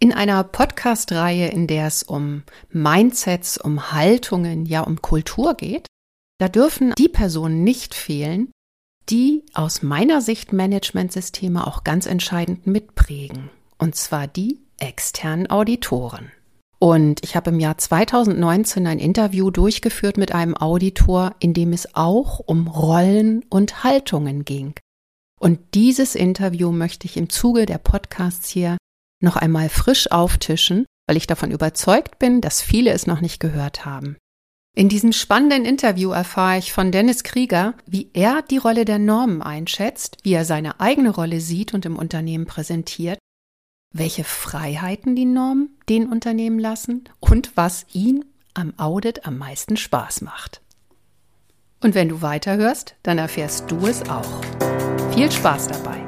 In einer Podcast-Reihe, in der es um Mindsets, um Haltungen, ja um Kultur geht, da dürfen die Personen nicht fehlen, die aus meiner Sicht Managementsysteme auch ganz entscheidend mitprägen. Und zwar die externen Auditoren. Und ich habe im Jahr 2019 ein Interview durchgeführt mit einem Auditor, in dem es auch um Rollen und Haltungen ging. Und dieses Interview möchte ich im Zuge der Podcasts hier noch einmal frisch auftischen, weil ich davon überzeugt bin, dass viele es noch nicht gehört haben. In diesem spannenden Interview erfahre ich von Dennis Krieger, wie er die Rolle der Normen einschätzt, wie er seine eigene Rolle sieht und im Unternehmen präsentiert, welche Freiheiten die Normen den Unternehmen lassen und was ihn am Audit am meisten Spaß macht. Und wenn du weiterhörst, dann erfährst du es auch. Viel Spaß dabei.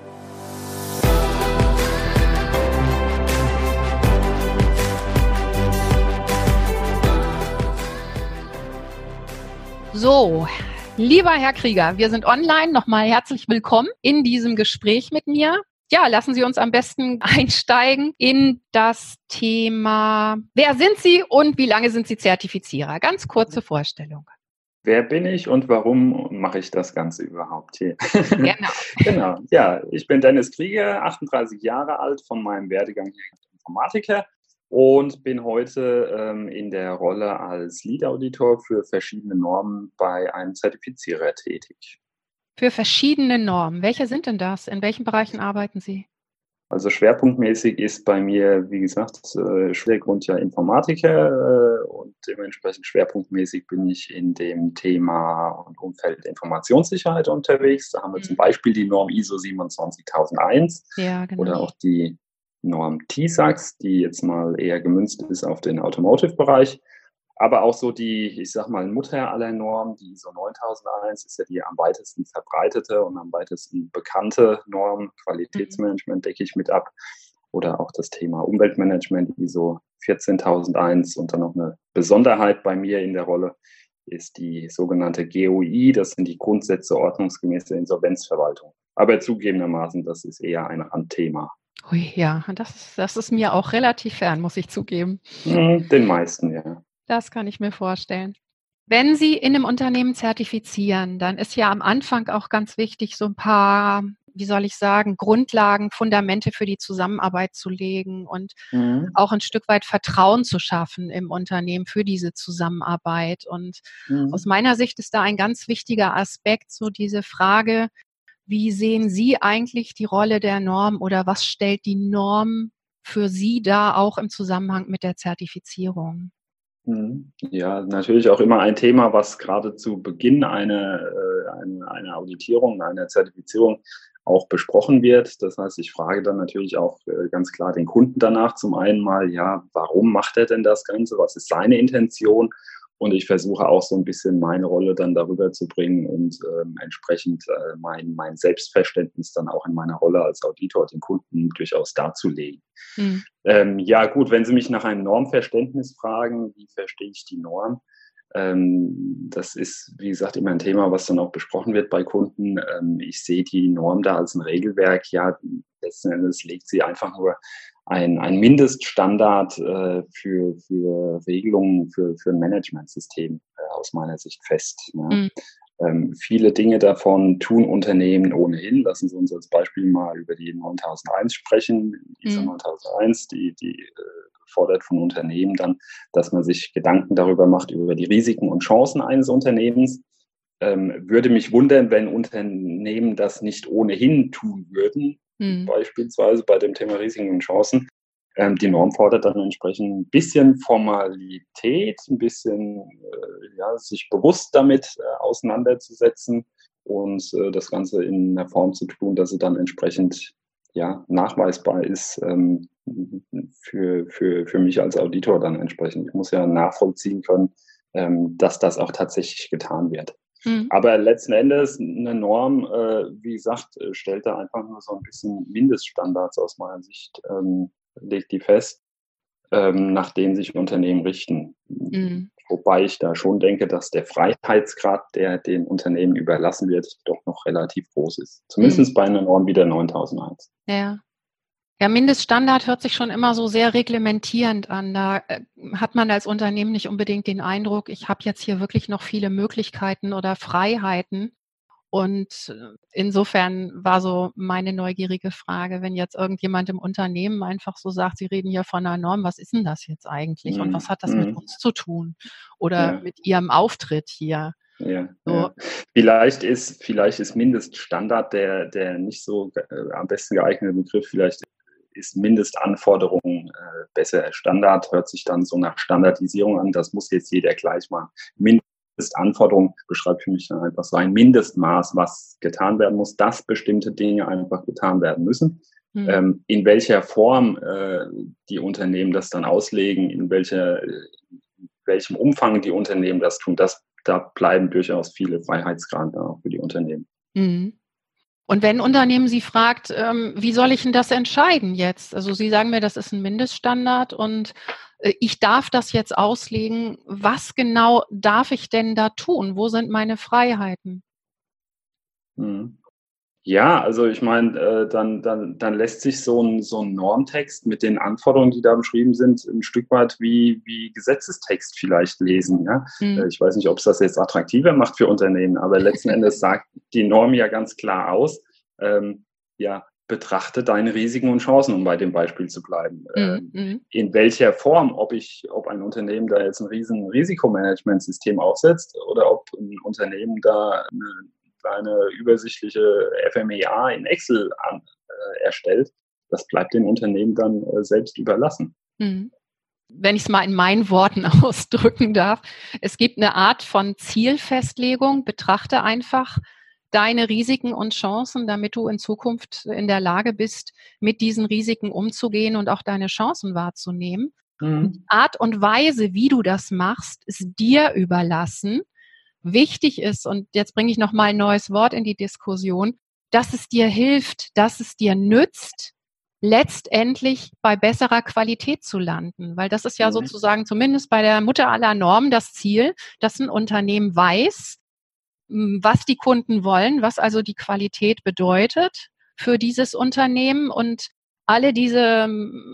So, Lieber Herr Krieger, wir sind online. Nochmal herzlich willkommen in diesem Gespräch mit mir. Ja, lassen Sie uns am besten einsteigen in das Thema, wer sind Sie und wie lange sind Sie Zertifizierer? Ganz kurze Vorstellung. Wer bin ich und warum mache ich das Ganze überhaupt hier? Genau. genau. Ja, ich bin Dennis Krieger, 38 Jahre alt, von meinem Werdegang Informatiker und bin heute ähm, in der Rolle als Lead-Auditor für verschiedene Normen bei einem Zertifizierer tätig. Für verschiedene Normen. Welche sind denn das? In welchen Bereichen arbeiten Sie? Also schwerpunktmäßig ist bei mir, wie gesagt, äh, Schwergrund ja Informatiker äh, und dementsprechend schwerpunktmäßig bin ich in dem Thema und Umfeld Informationssicherheit unterwegs. Da haben wir mhm. zum Beispiel die Norm ISO 27001 ja, genau. oder auch die Norm TISAX, die jetzt mal eher gemünzt ist auf den Automotive-Bereich. Aber auch so die, ich sag mal, Mutter aller Normen, die ISO 9001 ist ja die am weitesten verbreitete und am weitesten bekannte Norm. Qualitätsmanagement decke ich mit ab. Oder auch das Thema Umweltmanagement, ISO 14001. Und dann noch eine Besonderheit bei mir in der Rolle ist die sogenannte GOI. Das sind die Grundsätze ordnungsgemäße Insolvenzverwaltung. Aber zugegebenermaßen, das ist eher ein Randthema. Ui, ja, das, das ist mir auch relativ fern, muss ich zugeben. Mhm, den meisten, ja. Das kann ich mir vorstellen. Wenn Sie in einem Unternehmen zertifizieren, dann ist ja am Anfang auch ganz wichtig, so ein paar, wie soll ich sagen, Grundlagen, Fundamente für die Zusammenarbeit zu legen und mhm. auch ein Stück weit Vertrauen zu schaffen im Unternehmen für diese Zusammenarbeit. Und mhm. aus meiner Sicht ist da ein ganz wichtiger Aspekt so diese Frage, wie sehen Sie eigentlich die Rolle der Norm oder was stellt die Norm für Sie da auch im Zusammenhang mit der Zertifizierung? Mhm. Ja, natürlich auch immer ein Thema, was gerade zu Beginn einer, äh, einer, einer Auditierung, einer Zertifizierung auch besprochen wird. Das heißt, ich frage dann natürlich auch äh, ganz klar den Kunden danach zum einen mal, ja, warum macht er denn das Ganze? Was ist seine Intention? Und ich versuche auch so ein bisschen meine Rolle dann darüber zu bringen und ähm, entsprechend äh, mein, mein Selbstverständnis dann auch in meiner Rolle als Auditor den Kunden durchaus darzulegen. Mhm. Ähm, ja gut, wenn Sie mich nach einem Normverständnis fragen, wie verstehe ich die Norm? Ähm, das ist, wie gesagt, immer ein Thema, was dann auch besprochen wird bei Kunden. Ähm, ich sehe die Norm da als ein Regelwerk. Ja, letzten Endes legt sie einfach nur ein, ein Mindeststandard äh, für, für Regelungen für, für ein Managementsystem äh, aus meiner Sicht fest. Ne? Mhm. Ähm, viele Dinge davon tun Unternehmen ohnehin. Lassen Sie uns als Beispiel mal über die 9001 sprechen. Diese mhm. 9001, die, die äh, fordert von Unternehmen dann, dass man sich Gedanken darüber macht, über die Risiken und Chancen eines Unternehmens. Ähm, würde mich wundern, wenn Unternehmen das nicht ohnehin tun würden, mhm. beispielsweise bei dem Thema Risiken und Chancen. Ähm, die Norm fordert dann entsprechend ein bisschen Formalität, ein bisschen äh, ja, sich bewusst damit äh, auseinanderzusetzen und äh, das Ganze in einer Form zu tun, dass sie dann entsprechend ja, nachweisbar ist ähm, für, für, für mich als Auditor dann entsprechend. Ich muss ja nachvollziehen können, ähm, dass das auch tatsächlich getan wird. Mhm. Aber letzten Endes eine Norm, äh, wie gesagt, äh, stellt da einfach nur so ein bisschen Mindeststandards aus meiner Sicht, ähm, legt die fest, ähm, nach denen sich Unternehmen richten. Mhm. Wobei ich da schon denke, dass der Freiheitsgrad, der den Unternehmen überlassen wird, doch noch relativ groß ist. Zumindest mhm. bei einer Norm wie der 9001. Ja. Ja, Mindeststandard hört sich schon immer so sehr reglementierend an. Da äh, hat man als Unternehmen nicht unbedingt den Eindruck, ich habe jetzt hier wirklich noch viele Möglichkeiten oder Freiheiten. Und äh, insofern war so meine neugierige Frage, wenn jetzt irgendjemand im Unternehmen einfach so sagt, Sie reden hier von einer Norm, was ist denn das jetzt eigentlich und was hat das mit mhm. uns zu tun oder ja. mit Ihrem Auftritt hier? Ja, so. ja, Vielleicht ist, vielleicht ist Mindeststandard der, der nicht so äh, am besten geeignete Begriff. Vielleicht ist Mindestanforderungen äh, besser. Standard hört sich dann so nach Standardisierung an. Das muss jetzt jeder gleich machen. Mind Anforderung beschreibt für mich dann einfach so ein Mindestmaß, was getan werden muss, dass bestimmte Dinge einfach getan werden müssen. Mhm. Ähm, in welcher Form äh, die Unternehmen das dann auslegen, in welcher, in welchem Umfang die Unternehmen das tun, das, da bleiben durchaus viele Freiheitsgrade auch für die Unternehmen. Mhm. Und wenn ein Unternehmen Sie fragt, ähm, wie soll ich denn das entscheiden jetzt? Also Sie sagen mir, das ist ein Mindeststandard und äh, ich darf das jetzt auslegen. Was genau darf ich denn da tun? Wo sind meine Freiheiten? Hm. Ja, also ich meine, äh, dann, dann, dann lässt sich so ein, so ein Normtext mit den Anforderungen, die da beschrieben sind, ein Stück weit wie, wie Gesetzestext vielleicht lesen. Ja? Mhm. Ich weiß nicht, ob es das jetzt attraktiver macht für Unternehmen, aber letzten Endes sagt die Norm ja ganz klar aus, ähm, ja, betrachte deine Risiken und Chancen, um bei dem Beispiel zu bleiben. Mhm. Ähm, in welcher Form, ob ich, ob ein Unternehmen da jetzt ein riesen Risikomanagementsystem aufsetzt oder ob ein Unternehmen da eine kleine übersichtliche FMEA in Excel an, äh, erstellt, das bleibt den Unternehmen dann äh, selbst überlassen. Mhm wenn ich es mal in meinen Worten ausdrücken darf, es gibt eine Art von Zielfestlegung. Betrachte einfach deine Risiken und Chancen, damit du in Zukunft in der Lage bist, mit diesen Risiken umzugehen und auch deine Chancen wahrzunehmen. Mhm. Die Art und Weise, wie du das machst, ist dir überlassen. Wichtig ist, und jetzt bringe ich noch mal ein neues Wort in die Diskussion, dass es dir hilft, dass es dir nützt, letztendlich bei besserer Qualität zu landen. Weil das ist ja mhm. sozusagen zumindest bei der Mutter aller Normen das Ziel, dass ein Unternehmen weiß, was die Kunden wollen, was also die Qualität bedeutet für dieses Unternehmen und alle diese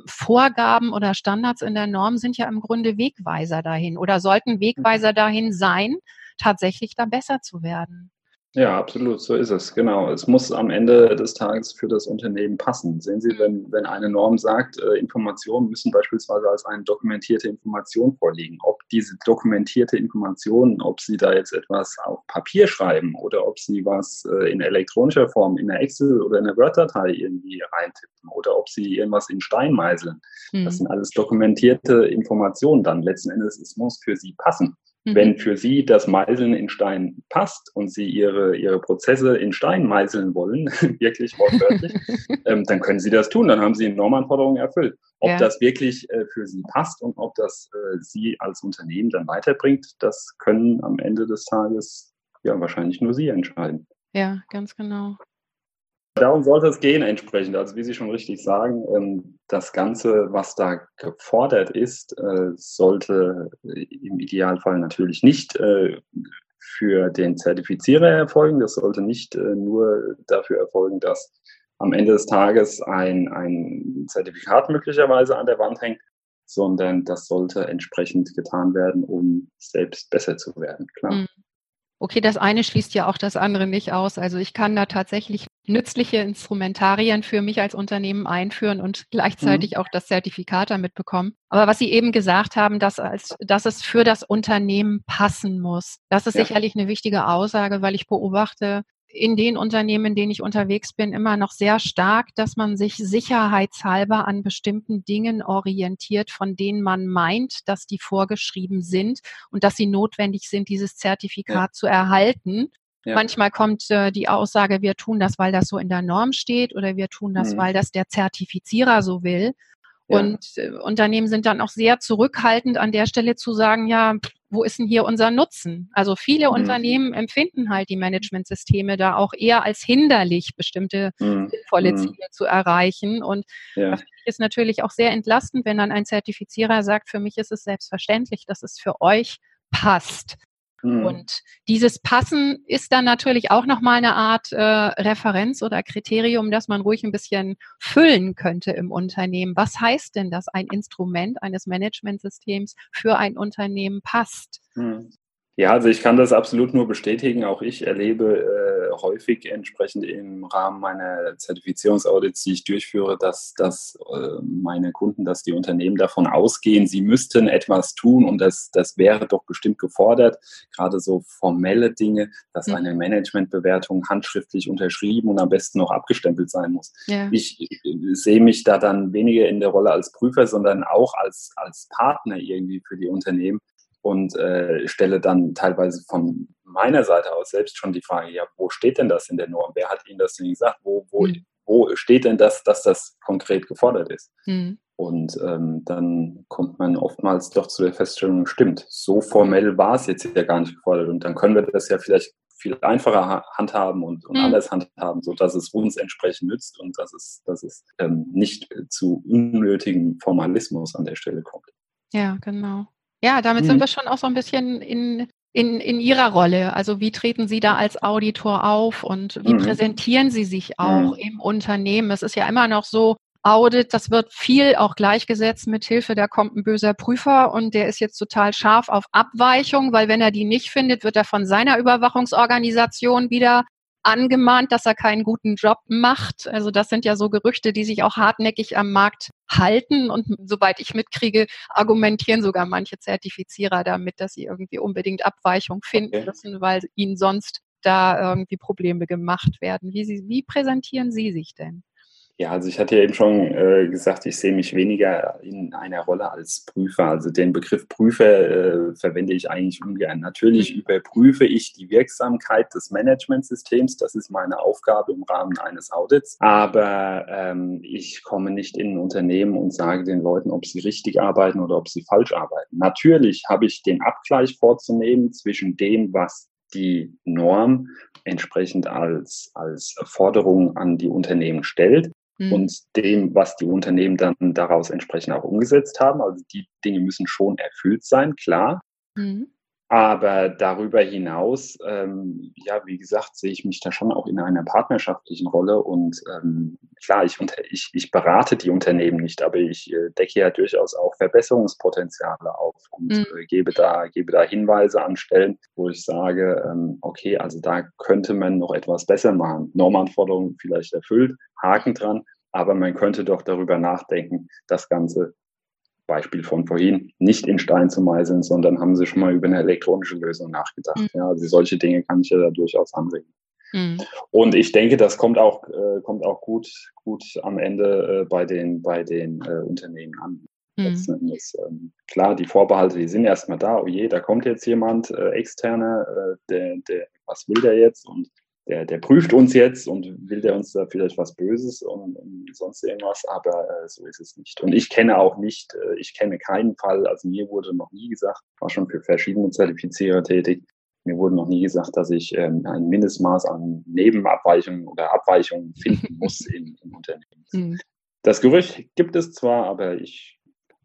Vorgaben oder Standards in der Norm sind ja im Grunde Wegweiser dahin oder sollten Wegweiser dahin sein, tatsächlich da besser zu werden. Ja, absolut, so ist es. Genau. Es muss am Ende des Tages für das Unternehmen passen. Sehen Sie, wenn, wenn eine Norm sagt, äh, Informationen müssen beispielsweise als eine dokumentierte Information vorliegen, ob diese dokumentierte Information, ob Sie da jetzt etwas auf Papier schreiben oder ob Sie was äh, in elektronischer Form in der Excel oder in der Word-Datei irgendwie reintippen oder ob Sie irgendwas in Stein meißeln. Mhm. Das sind alles dokumentierte Informationen dann. Letzten Endes, es muss für Sie passen. Mhm. Wenn für Sie das Meißeln in Stein passt und Sie Ihre, Ihre Prozesse in Stein meißeln wollen, wirklich wortwörtlich, ähm, dann können Sie das tun. Dann haben Sie Normanforderungen erfüllt. Ob ja. das wirklich äh, für Sie passt und ob das äh, Sie als Unternehmen dann weiterbringt, das können am Ende des Tages ja wahrscheinlich nur Sie entscheiden. Ja, ganz genau. Darum sollte es gehen entsprechend. Also wie Sie schon richtig sagen, ähm, das Ganze, was da gefordert ist, äh, sollte im Idealfall natürlich nicht äh, für den Zertifizierer erfolgen. Das sollte nicht äh, nur dafür erfolgen, dass am Ende des Tages ein, ein Zertifikat möglicherweise an der Wand hängt, sondern das sollte entsprechend getan werden, um selbst besser zu werden. Klar. Mhm. Okay, das eine schließt ja auch das andere nicht aus. Also ich kann da tatsächlich nützliche Instrumentarien für mich als Unternehmen einführen und gleichzeitig mhm. auch das Zertifikat damit bekommen. Aber was Sie eben gesagt haben, dass, als, dass es für das Unternehmen passen muss, das ist ja. sicherlich eine wichtige Aussage, weil ich beobachte, in den Unternehmen, in denen ich unterwegs bin, immer noch sehr stark, dass man sich sicherheitshalber an bestimmten Dingen orientiert, von denen man meint, dass die vorgeschrieben sind und dass sie notwendig sind, dieses Zertifikat ja. zu erhalten. Ja. Manchmal kommt äh, die Aussage, wir tun das, weil das so in der Norm steht oder wir tun das, mhm. weil das der Zertifizierer so will. Ja. Und äh, Unternehmen sind dann auch sehr zurückhaltend an der Stelle zu sagen, ja, wo ist denn hier unser Nutzen? Also viele mhm. Unternehmen empfinden halt die Managementsysteme da auch eher als hinderlich, bestimmte mhm. sinnvolle mhm. Ziele zu erreichen. Und ja. das ist natürlich auch sehr entlastend, wenn dann ein Zertifizierer sagt, für mich ist es selbstverständlich, dass es für euch passt. Mhm. Und dieses Passen ist dann natürlich auch nochmal eine Art äh, Referenz oder Kriterium, das man ruhig ein bisschen füllen könnte im Unternehmen. Was heißt denn, dass ein Instrument eines Managementsystems für ein Unternehmen passt? Mhm. Ja, also ich kann das absolut nur bestätigen. Auch ich erlebe äh, häufig entsprechend im Rahmen meiner Zertifizierungsaudits, die ich durchführe, dass, dass äh, meine Kunden, dass die Unternehmen davon ausgehen, sie müssten etwas tun und das, das wäre doch bestimmt gefordert. Gerade so formelle Dinge, dass mhm. eine Managementbewertung handschriftlich unterschrieben und am besten noch abgestempelt sein muss. Ja. Ich, ich sehe mich da dann weniger in der Rolle als Prüfer, sondern auch als, als Partner irgendwie für die Unternehmen und äh, stelle dann teilweise von meiner Seite aus selbst schon die Frage, ja, wo steht denn das in der Norm? Wer hat Ihnen das denn gesagt? Wo, wo, mhm. wo steht denn das, dass das konkret gefordert ist? Mhm. Und ähm, dann kommt man oftmals doch zu der Feststellung, stimmt, so formell war es jetzt ja gar nicht gefordert. Und dann können wir das ja vielleicht viel einfacher handhaben und, und mhm. anders handhaben, sodass es uns entsprechend nützt und dass es, dass es ähm, nicht zu unnötigem Formalismus an der Stelle kommt. Ja, genau. Ja, damit mhm. sind wir schon auch so ein bisschen in, in, in Ihrer Rolle. Also wie treten Sie da als Auditor auf und wie mhm. präsentieren Sie sich auch mhm. im Unternehmen? Es ist ja immer noch so, Audit, das wird viel auch gleichgesetzt mit Hilfe, da kommt ein böser Prüfer und der ist jetzt total scharf auf Abweichung, weil wenn er die nicht findet, wird er von seiner Überwachungsorganisation wieder angemahnt, dass er keinen guten Job macht. Also das sind ja so Gerüchte, die sich auch hartnäckig am Markt halten. Und soweit ich mitkriege, argumentieren sogar manche Zertifizierer damit, dass sie irgendwie unbedingt Abweichung finden müssen, weil ihnen sonst da irgendwie Probleme gemacht werden. Wie, sie, wie präsentieren Sie sich denn? Ja, also ich hatte ja eben schon äh, gesagt, ich sehe mich weniger in einer Rolle als Prüfer. Also den Begriff Prüfer äh, verwende ich eigentlich ungern. Natürlich mhm. überprüfe ich die Wirksamkeit des Managementsystems. Das ist meine Aufgabe im Rahmen eines Audits. Aber ähm, ich komme nicht in ein Unternehmen und sage den Leuten, ob sie richtig arbeiten oder ob sie falsch arbeiten. Natürlich habe ich den Abgleich vorzunehmen zwischen dem, was die Norm entsprechend als, als Forderung an die Unternehmen stellt mhm. und dem, was die Unternehmen dann daraus entsprechend auch umgesetzt haben. Also die Dinge müssen schon erfüllt sein, klar. Mhm. Aber darüber hinaus, ähm, ja, wie gesagt, sehe ich mich da schon auch in einer partnerschaftlichen Rolle. Und ähm, klar, ich, ich, ich berate die Unternehmen nicht, aber ich äh, decke ja durchaus auch Verbesserungspotenziale auf und mhm. äh, gebe, da, gebe da Hinweise an Stellen, wo ich sage, ähm, okay, also da könnte man noch etwas besser machen. Normanforderungen vielleicht erfüllt, Haken dran, aber man könnte doch darüber nachdenken, das Ganze Beispiel von vorhin, nicht in Stein zu meißeln, sondern haben sie schon mal über eine elektronische Lösung nachgedacht. Mhm. Ja, also solche Dinge kann ich ja da durchaus anregen. Mhm. Und ich denke, das kommt auch, äh, kommt auch gut, gut am Ende äh, bei den, bei den äh, Unternehmen an. Mhm. Endes, ähm, klar, die Vorbehalte, die sind erstmal da. Oh je, da kommt jetzt jemand äh, externer, äh, der, der, was will der jetzt? Und der, der prüft uns jetzt und will der uns da vielleicht was Böses und, und sonst irgendwas, aber äh, so ist es nicht. Und ich kenne auch nicht, äh, ich kenne keinen Fall, also mir wurde noch nie gesagt, war schon für verschiedene Zertifizierer tätig, mir wurde noch nie gesagt, dass ich ähm, ein Mindestmaß an Nebenabweichungen oder Abweichungen finden muss im, im Unternehmen. Mhm. Das Gerücht gibt es zwar, aber ich,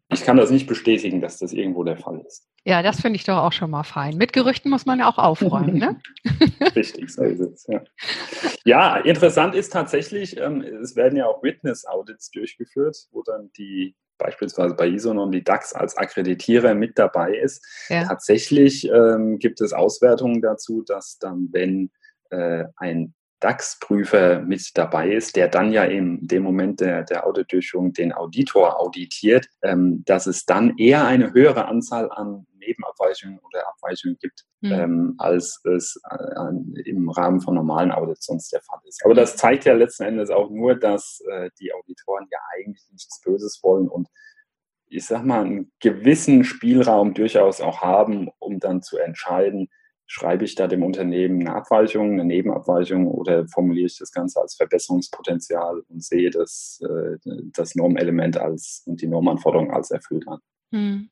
ich kann das nicht bestätigen, dass das irgendwo der Fall ist. Ja, das finde ich doch auch schon mal fein. Mit Gerüchten muss man ja auch aufräumen, ne? Richtig, so ist es, ja. Ja, interessant ist tatsächlich, ähm, es werden ja auch Witness-Audits durchgeführt, wo dann die beispielsweise bei Isonon die DAX als Akkreditierer mit dabei ist. Ja. Tatsächlich ähm, gibt es Auswertungen dazu, dass dann, wenn äh, ein DAX-Prüfer mit dabei ist, der dann ja in dem Moment der, der Auditdurchführung den Auditor auditiert, ähm, dass es dann eher eine höhere Anzahl an Nebenabweichungen oder Abweichungen gibt, mhm. ähm, als es äh, im Rahmen von normalen Audits sonst der Fall ist. Aber das zeigt ja letzten Endes auch nur, dass äh, die Auditoren ja eigentlich nichts Böses wollen und ich sag mal, einen gewissen Spielraum durchaus auch haben, um dann zu entscheiden, schreibe ich da dem Unternehmen eine Abweichung, eine Nebenabweichung oder formuliere ich das Ganze als Verbesserungspotenzial und sehe das, äh, das Normelement als und die Normanforderung als erfüllt an. Hm.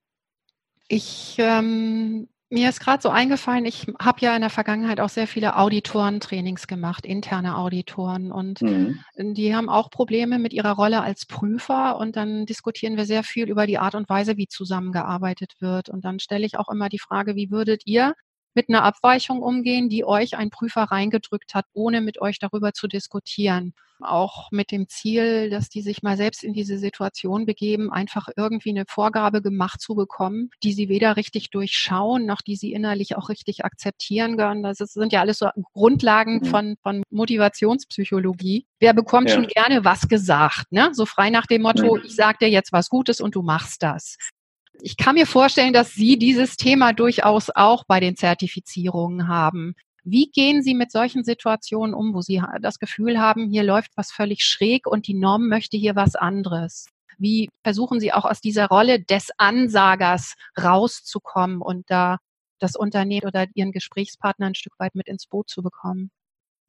Ich ähm, mir ist gerade so eingefallen, ich habe ja in der Vergangenheit auch sehr viele Auditorentrainings gemacht, interne Auditoren. Und mhm. die haben auch Probleme mit ihrer Rolle als Prüfer. Und dann diskutieren wir sehr viel über die Art und Weise, wie zusammengearbeitet wird. Und dann stelle ich auch immer die Frage, wie würdet ihr mit einer Abweichung umgehen, die euch ein Prüfer reingedrückt hat, ohne mit euch darüber zu diskutieren. Auch mit dem Ziel, dass die sich mal selbst in diese Situation begeben, einfach irgendwie eine Vorgabe gemacht zu bekommen, die sie weder richtig durchschauen, noch die sie innerlich auch richtig akzeptieren können. Das sind ja alles so Grundlagen mhm. von, von Motivationspsychologie. Wer bekommt ja. schon gerne was gesagt? Ne? So frei nach dem Motto, mhm. ich sage dir jetzt was Gutes und du machst das. Ich kann mir vorstellen, dass Sie dieses Thema durchaus auch bei den Zertifizierungen haben. Wie gehen Sie mit solchen Situationen um, wo Sie das Gefühl haben, hier läuft was völlig schräg und die Norm möchte hier was anderes? Wie versuchen Sie auch aus dieser Rolle des Ansagers rauszukommen und da das Unternehmen oder Ihren Gesprächspartner ein Stück weit mit ins Boot zu bekommen?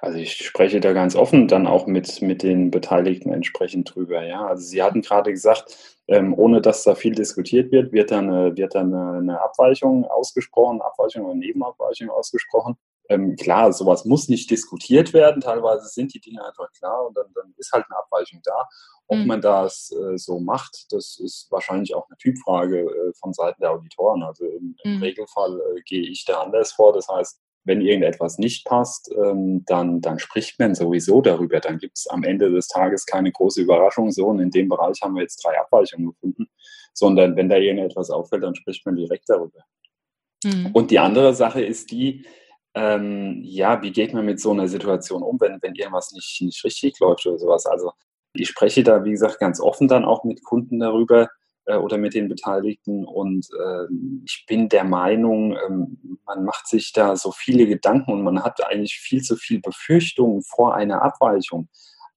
Also ich spreche da ganz offen dann auch mit, mit den Beteiligten entsprechend drüber. Ja, also Sie hatten gerade gesagt, ähm, ohne dass da viel diskutiert wird, wird dann, eine, wird dann eine, eine Abweichung ausgesprochen, Abweichung oder Nebenabweichung ausgesprochen. Ähm, klar, sowas muss nicht diskutiert werden. Teilweise sind die Dinge einfach klar und dann, dann ist halt eine Abweichung da. Ob mhm. man das äh, so macht, das ist wahrscheinlich auch eine Typfrage äh, von Seiten der Auditoren. Also im, im mhm. Regelfall äh, gehe ich da anders vor. Das heißt, wenn irgendetwas nicht passt, ähm, dann, dann spricht man sowieso darüber. Dann gibt es am Ende des Tages keine große Überraschung, so und in dem Bereich haben wir jetzt drei Abweichungen gefunden, sondern wenn da irgendetwas auffällt, dann spricht man direkt darüber. Mhm. Und die andere Sache ist die, ähm, ja, wie geht man mit so einer Situation um, wenn, wenn irgendwas nicht, nicht richtig läuft oder sowas. Also ich spreche da, wie gesagt, ganz offen dann auch mit Kunden darüber, äh, oder mit den Beteiligten. Und äh, ich bin der Meinung, ähm, man macht sich da so viele Gedanken und man hat eigentlich viel zu viel Befürchtungen vor einer Abweichung.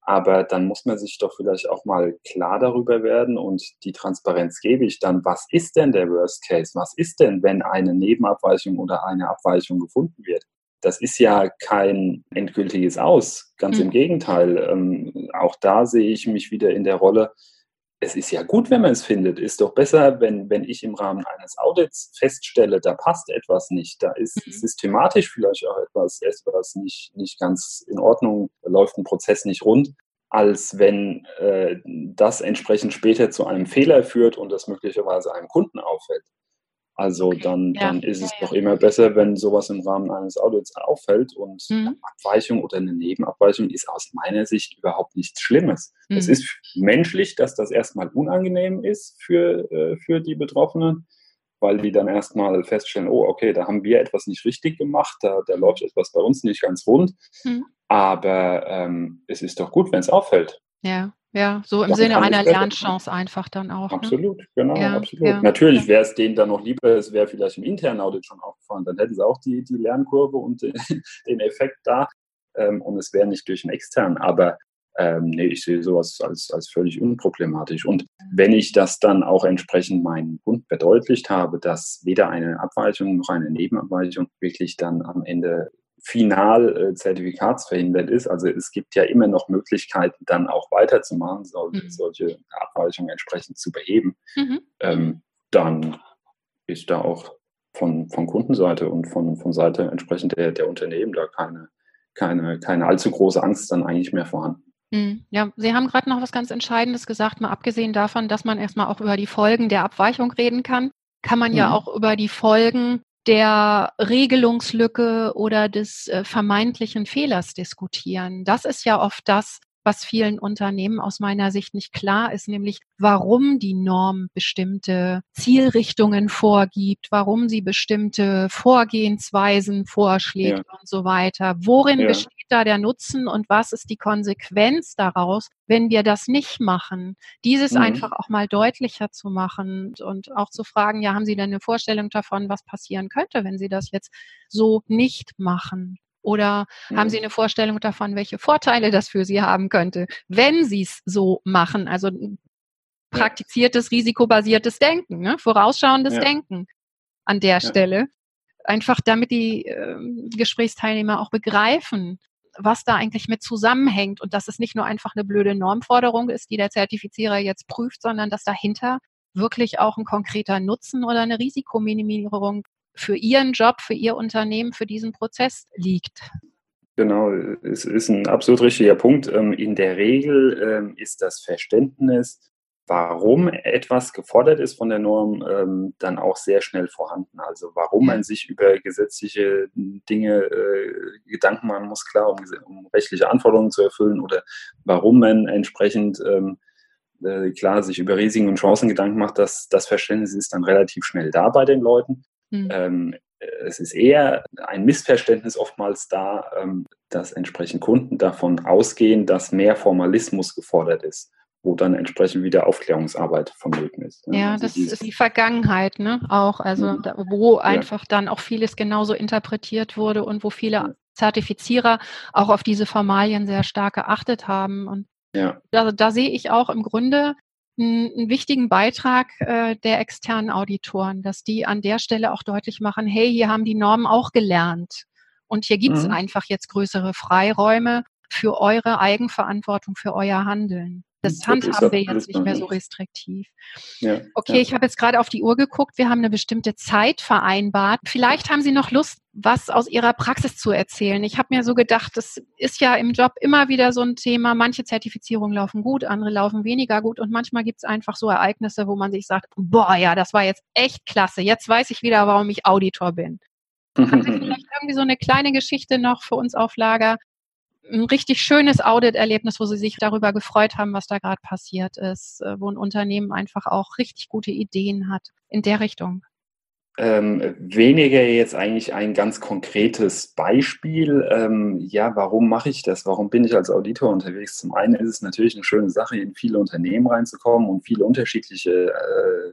Aber dann muss man sich doch vielleicht auch mal klar darüber werden und die Transparenz gebe ich dann. Was ist denn der Worst Case? Was ist denn, wenn eine Nebenabweichung oder eine Abweichung gefunden wird? Das ist ja kein endgültiges Aus. Ganz mhm. im Gegenteil. Ähm, auch da sehe ich mich wieder in der Rolle, es ist ja gut, wenn man es findet. Ist doch besser, wenn, wenn ich im Rahmen eines Audits feststelle, da passt etwas nicht, da ist mhm. systematisch vielleicht auch etwas, etwas nicht, nicht ganz in Ordnung, läuft ein Prozess nicht rund, als wenn äh, das entsprechend später zu einem Fehler führt und das möglicherweise einem Kunden auffällt. Also dann, ja. dann ist es ja, ja. doch immer besser, wenn sowas im Rahmen eines Audits auffällt und mhm. eine Abweichung oder eine Nebenabweichung ist aus meiner Sicht überhaupt nichts Schlimmes. Mhm. Es ist menschlich, dass das erstmal unangenehm ist für, äh, für die Betroffenen, weil die dann erstmal feststellen, oh, okay, da haben wir etwas nicht richtig gemacht, da, da läuft etwas bei uns nicht ganz rund. Mhm. Aber ähm, es ist doch gut, wenn es auffällt. Ja. Ja, so im Sinne einer Lernchance einfach dann auch. Ne? Absolut, ne? genau, ja, absolut. Ja, Natürlich wäre es denen dann noch lieber, es wäre vielleicht im internen Audit schon aufgefallen, dann hätten sie auch die, die Lernkurve und den, den Effekt da ähm, und es wäre nicht durch einen externen. Aber ähm, nee, ich sehe sowas als, als völlig unproblematisch. Und wenn ich das dann auch entsprechend meinen Kunden verdeutlicht habe, dass weder eine Abweichung noch eine Nebenabweichung wirklich dann am Ende final äh, zertifikatsverhindert ist. Also es gibt ja immer noch Möglichkeiten, dann auch weiterzumachen, so, mhm. solche Abweichungen entsprechend zu beheben. Mhm. Ähm, dann ist da auch von, von Kundenseite und von, von Seite entsprechend der, der Unternehmen da keine, keine, keine allzu große Angst dann eigentlich mehr vorhanden. Mhm. Ja, Sie haben gerade noch was ganz Entscheidendes gesagt, mal abgesehen davon, dass man erstmal auch über die Folgen der Abweichung reden kann, kann man ja mhm. auch über die Folgen der Regelungslücke oder des äh, vermeintlichen Fehlers diskutieren. Das ist ja oft das, was vielen Unternehmen aus meiner Sicht nicht klar ist, nämlich warum die Norm bestimmte Zielrichtungen vorgibt, warum sie bestimmte Vorgehensweisen vorschlägt ja. und so weiter. Worin ja. besteht da der Nutzen und was ist die Konsequenz daraus, wenn wir das nicht machen? Dieses mhm. einfach auch mal deutlicher zu machen und auch zu fragen, ja, haben Sie denn eine Vorstellung davon, was passieren könnte, wenn Sie das jetzt so nicht machen? Oder mhm. haben Sie eine Vorstellung davon, welche Vorteile das für Sie haben könnte, wenn Sie es so machen? Also praktiziertes, risikobasiertes Denken, ne? vorausschauendes ja. Denken an der ja. Stelle. Einfach damit die äh, Gesprächsteilnehmer auch begreifen, was da eigentlich mit zusammenhängt und dass es nicht nur einfach eine blöde Normforderung ist, die der Zertifizierer jetzt prüft, sondern dass dahinter wirklich auch ein konkreter Nutzen oder eine Risikominimierung für Ihren Job, für Ihr Unternehmen, für diesen Prozess liegt. Genau, es ist ein absolut richtiger Punkt. Ähm, in der Regel ähm, ist das Verständnis, warum etwas gefordert ist von der Norm, ähm, dann auch sehr schnell vorhanden. Also warum man sich über gesetzliche Dinge äh, Gedanken machen muss, klar, um, um, rechtliche Anforderungen zu erfüllen oder warum man entsprechend äh, klar sich über Risiken und Chancen Gedanken macht, dass das Verständnis ist dann relativ schnell da bei den Leuten. Mhm es ist eher ein Missverständnis oftmals da, ähm, dass entsprechend Kunden davon ausgehen, dass mehr Formalismus gefordert ist, wo dann entsprechend wieder Aufklärungsarbeit vonnöten ist. Ja, also das ist die Vergangenheit, ne? Auch, also mhm. da, wo einfach ja. dann auch vieles genauso interpretiert wurde und wo viele Zertifizierer auch auf diese Formalien sehr stark geachtet haben. Und ja. da, da sehe ich auch im Grunde einen wichtigen Beitrag äh, der externen Auditoren, dass die an der Stelle auch deutlich machen, hey, hier haben die Normen auch gelernt. Und hier gibt es mhm. einfach jetzt größere Freiräume für eure Eigenverantwortung, für euer Handeln. Das handhaben wir jetzt nicht mehr so restriktiv. Ja, okay, ja. ich habe jetzt gerade auf die Uhr geguckt. Wir haben eine bestimmte Zeit vereinbart. Vielleicht haben Sie noch Lust, was aus Ihrer Praxis zu erzählen. Ich habe mir so gedacht, das ist ja im Job immer wieder so ein Thema. Manche Zertifizierungen laufen gut, andere laufen weniger gut. Und manchmal gibt es einfach so Ereignisse, wo man sich sagt, boah, ja, das war jetzt echt klasse. Jetzt weiß ich wieder, warum ich Auditor bin. Haben Sie vielleicht irgendwie so eine kleine Geschichte noch für uns auf Lager, ein richtig schönes Audit-Erlebnis, wo sie sich darüber gefreut haben, was da gerade passiert ist, äh, wo ein Unternehmen einfach auch richtig gute Ideen hat in der Richtung. Ähm, weniger jetzt eigentlich ein ganz konkretes Beispiel. Ähm, ja, warum mache ich das? Warum bin ich als Auditor unterwegs? Zum einen ist es natürlich eine schöne Sache, in viele Unternehmen reinzukommen und viele unterschiedliche äh,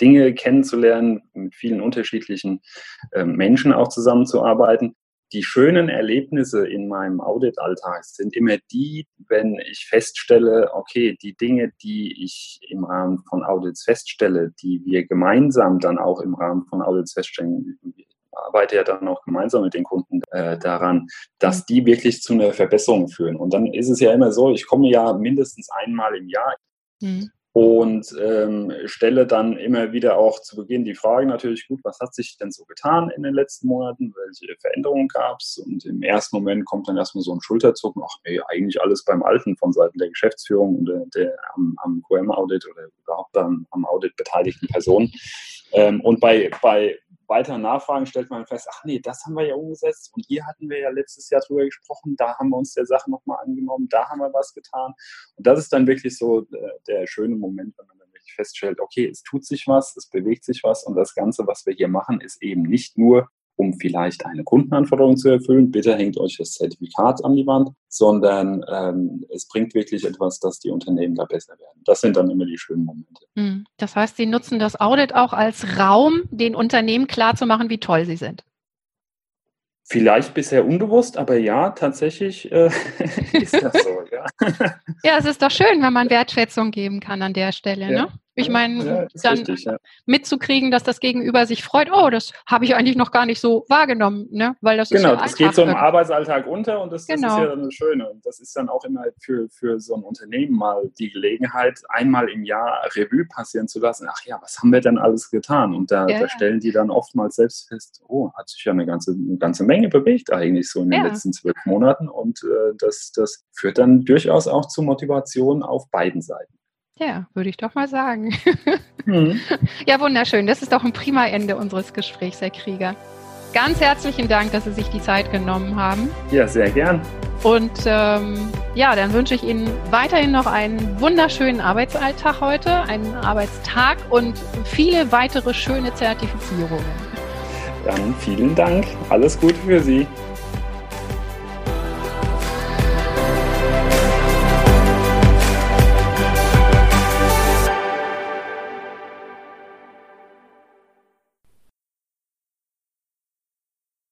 Dinge kennenzulernen, mit vielen unterschiedlichen äh, Menschen auch zusammenzuarbeiten die schönen Erlebnisse in meinem Audit-Alltag sind immer die, wenn ich feststelle, okay, die Dinge, die ich im Rahmen von Audits feststelle, die wir gemeinsam dann auch im Rahmen von Audits feststellen, ich arbeite ja dann auch gemeinsam mit den Kunden äh, daran, dass die wirklich zu einer Verbesserung führen. Und dann ist es ja immer so, ich komme ja mindestens einmal im Jahr. Mhm und ähm, stelle dann immer wieder auch zu Beginn die Frage natürlich, gut, was hat sich denn so getan in den letzten Monaten, welche Veränderungen gab es? Und im ersten Moment kommt dann erstmal so ein Schulterzucken, ach nee, eigentlich alles beim Alten von Seiten der Geschäftsführung und der, der am, am QM-Audit oder überhaupt am, am Audit beteiligten Personen. Ähm, und bei, bei weiteren Nachfragen stellt man fest, ach nee, das haben wir ja umgesetzt und hier hatten wir ja letztes Jahr drüber gesprochen, da haben wir uns der Sache nochmal angenommen, da haben wir was getan. Und das ist dann wirklich so der, äh, der schöne Moment, wenn man dann wirklich feststellt, okay, es tut sich was, es bewegt sich was und das Ganze, was wir hier machen, ist eben nicht nur um vielleicht eine Kundenanforderung zu erfüllen, bitte hängt euch das Zertifikat an die Wand, sondern ähm, es bringt wirklich etwas, dass die Unternehmen da besser werden. Das sind dann immer die schönen Momente. Hm. Das heißt, Sie nutzen das Audit auch als Raum, den Unternehmen klarzumachen, wie toll sie sind. Vielleicht bisher unbewusst, aber ja, tatsächlich äh, ist das so. Ja. ja, es ist doch schön, wenn man Wertschätzung geben kann an der Stelle. Ja. Ne? Ich meine, ja, dann richtig, ja. mitzukriegen, dass das Gegenüber sich freut, oh, das habe ich eigentlich noch gar nicht so wahrgenommen, ne? Weil das genau, ist ja das geht so im Arbeitsalltag unter und das, genau. das, ist ja dann das Schöne. Und das ist dann auch immer für, für so ein Unternehmen mal die Gelegenheit, einmal im Jahr Revue passieren zu lassen. Ach ja, was haben wir denn alles getan? Und da, ja. da stellen die dann oftmals selbst fest, oh, hat sich ja eine ganze, eine ganze Menge bewegt eigentlich so in den letzten zwölf Monaten. Und äh, das, das führt dann durchaus auch zu Motivation auf beiden Seiten. Ja, würde ich doch mal sagen. Mhm. Ja, wunderschön. Das ist doch ein prima Ende unseres Gesprächs, Herr Krieger. Ganz herzlichen Dank, dass Sie sich die Zeit genommen haben. Ja, sehr gern. Und ähm, ja, dann wünsche ich Ihnen weiterhin noch einen wunderschönen Arbeitsalltag heute, einen Arbeitstag und viele weitere schöne Zertifizierungen. Dann vielen Dank. Alles Gute für Sie.